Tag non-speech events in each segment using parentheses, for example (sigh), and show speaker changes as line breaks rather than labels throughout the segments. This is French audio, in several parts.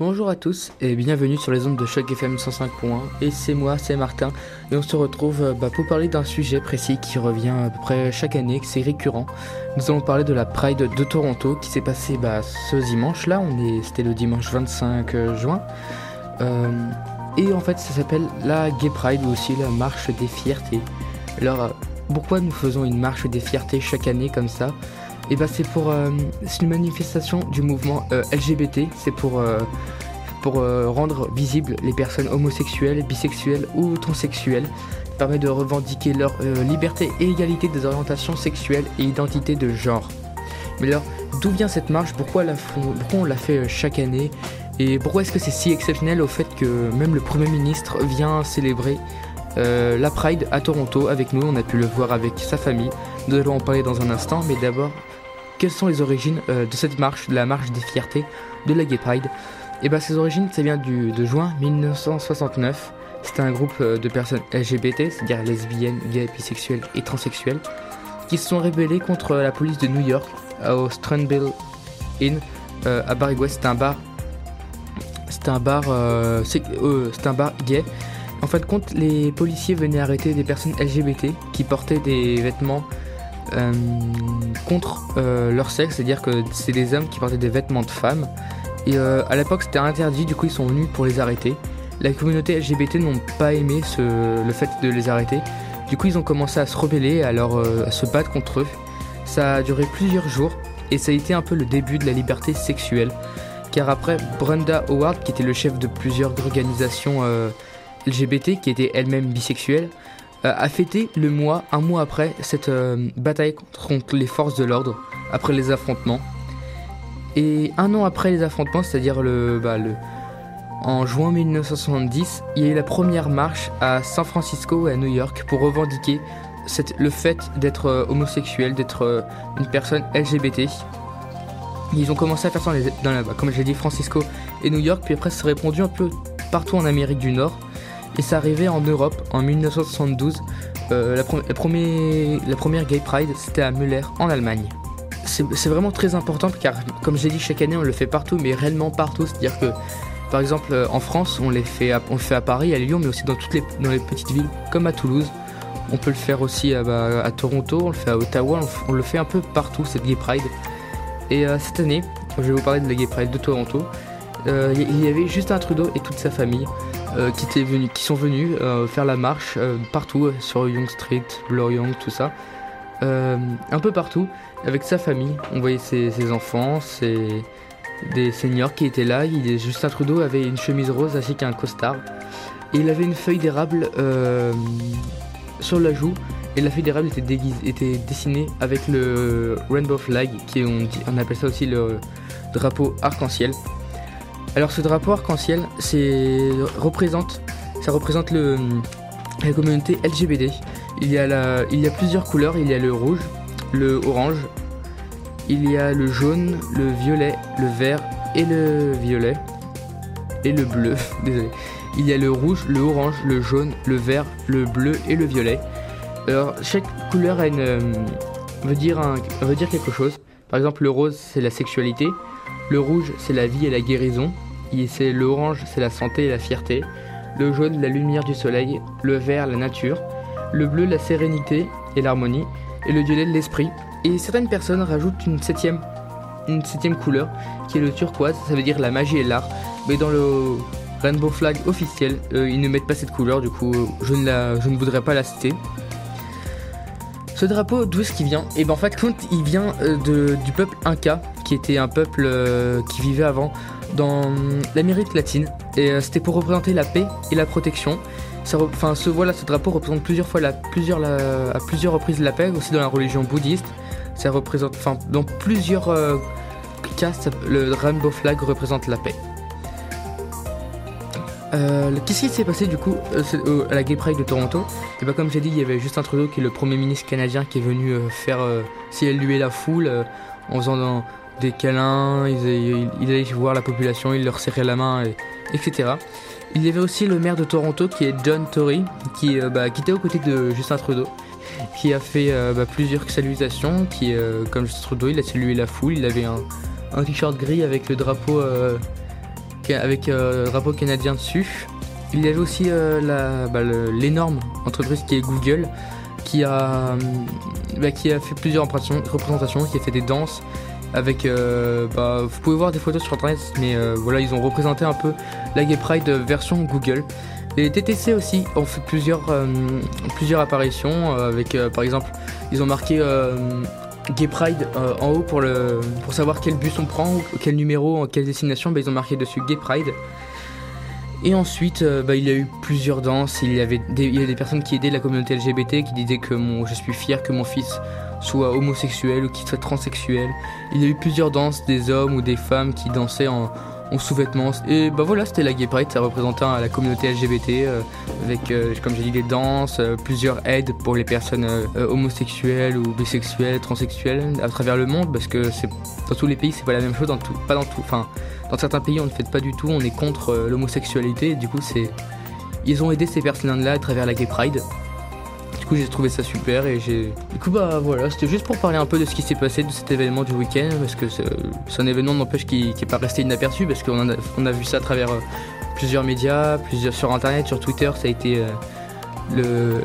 Bonjour à tous et bienvenue sur les ondes de Choc FM 105.1 et c'est moi, c'est Martin et on se retrouve euh, bah, pour parler d'un sujet précis qui revient à peu près chaque année, c'est récurrent. Nous allons parler de la Pride de Toronto qui s'est passée bah, ce dimanche là, on est, c'était le dimanche 25 euh, juin. Euh, et en fait ça s'appelle la Gay Pride ou aussi la marche des fiertés. Alors pourquoi nous faisons une marche des fiertés chaque année comme ça? Et bah c'est pour c'est une manifestation du mouvement LGBT, c'est pour pour euh, rendre visibles les personnes homosexuelles, bisexuelles ou transsexuelles, permet de revendiquer leur euh, liberté et égalité des orientations sexuelles et identité de genre. Mais alors, d'où vient cette marche? Pourquoi, on la fait euh, chaque année? Et pourquoi est-ce que c'est si exceptionnel au fait que même le Premier ministre vient célébrer la Pride à Toronto avec nous? On a pu le voir avec sa famille. Nous allons en parler dans un instant, mais d'abord, quelles sont les origines de cette marche, de la marche des fiertés de la Gay Pride? Et bah ses origines, ça vient du, de juin 1969. C'était un groupe euh, de personnes LGBT, c'est-à-dire lesbiennes, gays, bisexuelles et transsexuelles, qui se sont rébellés contre la police de New York au Strandville Inn euh, à Barry West. C'était un bar, c'était un bar, euh, c'était un bar gay. En fin de compte, les policiers venaient arrêter des personnes LGBT qui portaient des vêtements contre leur sexe, c'est-à-dire que c'est des hommes qui portaient des vêtements de femmes. Et euh, à l'époque, c'était interdit, du coup, ils sont venus pour les arrêter. La communauté LGBT n'ont pas aimé le fait de les arrêter. Du coup, ils ont commencé à se rebeller, à, euh, à se battre contre eux. Ça a duré plusieurs jours et ça a été un peu le début de la liberté sexuelle. Car après, Brenda Howard, qui était le chef de plusieurs organisations euh, LGBT, qui était elle-même bisexuelle, a fêté le mois, un mois après, cette bataille contre les forces de l'ordre, après les affrontements. Et un an après les affrontements, c'est-à-dire le, bah, le, en juin 1970, il y a eu la première marche à San Francisco et à New York pour revendiquer le fait d'être euh, homosexuel, d'être euh, une personne LGBT. Ils ont commencé à faire ça dans, la, comme j'ai dit, Francisco et New York, puis après s'est répandu un peu partout en Amérique du Nord. Et ça arrivait en Europe en 1972. Euh, la, première Gay Pride, c'était à Müller en Allemagne c'est vraiment très important car, comme j'ai dit, chaque année on le fait partout, mais réellement partout. C'est-à-dire que, par exemple, euh, en France, on, le fait à Paris, à Lyon, mais aussi dans toutes les, petites villes, comme à Toulouse. On peut le faire aussi à, bah, Toronto, on le fait à Ottawa, on, le fait un peu partout, cette Gay Pride. Et euh, cette année, je vais vous parler de la Gay Pride de Toronto. Euh, il y avait Justin Trudeau et toute sa famille qui, étaient venus, qui sont venus faire la marche partout sur Young Street, Bloor Young, tout ça. un peu partout avec sa famille. On voyait ses, enfants, ses, des seniors qui étaient là. Justin Trudeau avait une chemise rose ainsi qu'un costard. Et il avait une feuille d'érable euh, sur la joue. Et la feuille d'érable était, dessinée avec le rainbow flag, qui on appelle ça aussi le drapeau arc-en-ciel. Alors ce drapeau arc-en-ciel, représente, ça représente le, la communauté LGBT. Il y, a plusieurs couleurs, il y a le rouge, le orange, il y a le jaune, le violet, le vert et le violet. Et le bleu, (laughs) désolé. Il y a le rouge, le orange, le jaune, le vert, le bleu et le violet. Alors chaque couleur euh, veut dire quelque chose. Par exemple le rose c'est la sexualité, le rouge c'est la vie et la guérison, c'est le orange c'est la santé et la fierté, le jaune la lumière du soleil, le vert la nature, le bleu la sérénité et l'harmonie, et le violet l'esprit. Et certaines personnes rajoutent une septième, couleur qui est le turquoise, ça veut dire la magie et l'art. Mais dans le Rainbow Flag officiel, euh, ils ne mettent pas cette couleur, du coup je ne, la, je ne voudrais pas la citer. Ce drapeau, d'où est-ce qu'il vient Et eh ben en fait, il vient euh, du peuple Inca, qui était un peuple euh, qui vivait avant dans l'Amérique latine. Et c'était pour représenter la paix et la protection enfin, ce, voilà, ce drapeau représente plusieurs fois la, plusieurs, à plusieurs reprises la paix, aussi dans la religion bouddhiste. Ça représente, enfin, dans plusieurs euh, cas, le rainbow flag représente la paix. Euh, qu'est-ce qui s'est passé du coup euh, à la Gay Pride de Toronto? Et bah comme j'ai dit, il y avait Justin Trudeau qui est le premier ministre canadien qui est venu faire saluer la foule en faisant des câlins, il, allait voir la population, il leur serrait la main, etc. Il y avait aussi le maire de Toronto qui est John Tory, qui, euh, bah, était aux côtés de Justin Trudeau, qui a fait euh, bah, plusieurs salutations, qui, euh, comme Justin Trudeau, il a salué la foule, il avait un, t-shirt gris avec le drapeau avec drapeau canadien dessus. Il y avait aussi bah, l'énorme entreprise qui est Google qui a fait plusieurs représentations, qui a fait des danses avec bah, vous pouvez voir des photos sur internet mais voilà ils ont représenté un peu la Gay Pride version Google les TTC aussi ont fait plusieurs, euh, plusieurs apparitions euh, avec euh, par exemple ils ont marqué Gay Pride en haut pour, le, pour savoir quel bus on prend, quel numéro, quelle destination, bah, ils ont marqué dessus Gay Pride. Et ensuite, bah, il y a eu plusieurs danses. Il y, avait des, il y des personnes qui aidaient la communauté LGBT, qui disaient que mon, je suis fier que mon fils soit homosexuel ou qu'il soit transsexuel. Il y a eu plusieurs danses, des hommes ou des femmes qui dansaient en, en sous-vêtements. Et bah voilà, c'était la Gay Pride, ça représentait la communauté LGBT euh, avec, euh, comme j'ai dit, des danses, euh, plusieurs aides pour les personnes homosexuelles ou bisexuelles, transsexuelles à travers le monde parce que dans tous les pays c'est pas la même chose, dans pas dans tout, enfin dans certains pays on ne fait pas du tout, on est contre l'homosexualité. Du coup ils ont aidé ces personnes-là à travers la Gay Pride j'ai trouvé ça super et j'ai. Du coup bah voilà, c'était juste pour parler un peu de ce qui s'est passé de cet événement du week-end parce que c'est un événement n'empêche qui n'est pas resté inaperçu parce qu'on a, on a vu ça à travers euh, plusieurs médias, plusieurs sur internet, sur Twitter, ça a été euh, le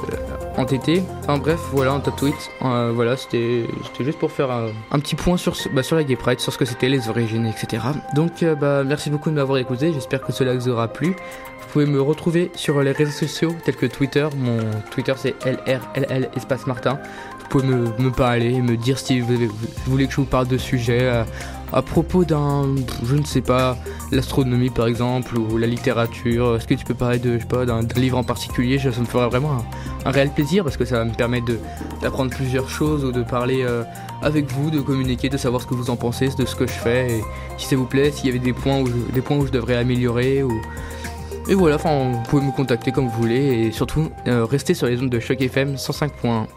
entêté. Enfin bref, voilà un top tweet. Euh, voilà, c'était juste pour faire un, petit point sur, bah, sur la Gay Pride, sur ce que c'était, les origines, etc. Donc bah, merci beaucoup de m'avoir écouté, j'espère que cela vous aura plu. Vous pouvez me retrouver sur les réseaux sociaux tels que Twitter. Mon Twitter c'est LRLL espace Martin. Vous pouvez me, parler et me dire si vous, voulez que je vous parle de sujets euh, à, propos d'un, je ne sais pas, l'astronomie par exemple ou la littérature. Est-ce que tu peux parler de, je sais pas, d'un livre en particulier? Ça me fera vraiment un, réel plaisir parce que ça me d'apprendre plusieurs choses ou de parler euh, avec vous, de communiquer, de savoir ce que vous en pensez, de ce que je fais. Et si ça vous plaît, s'il y avait des points où des points où je devrais améliorer ou et voilà, vous pouvez me contacter comme vous voulez et surtout euh, restez sur les ondes de Choc FM 105.1.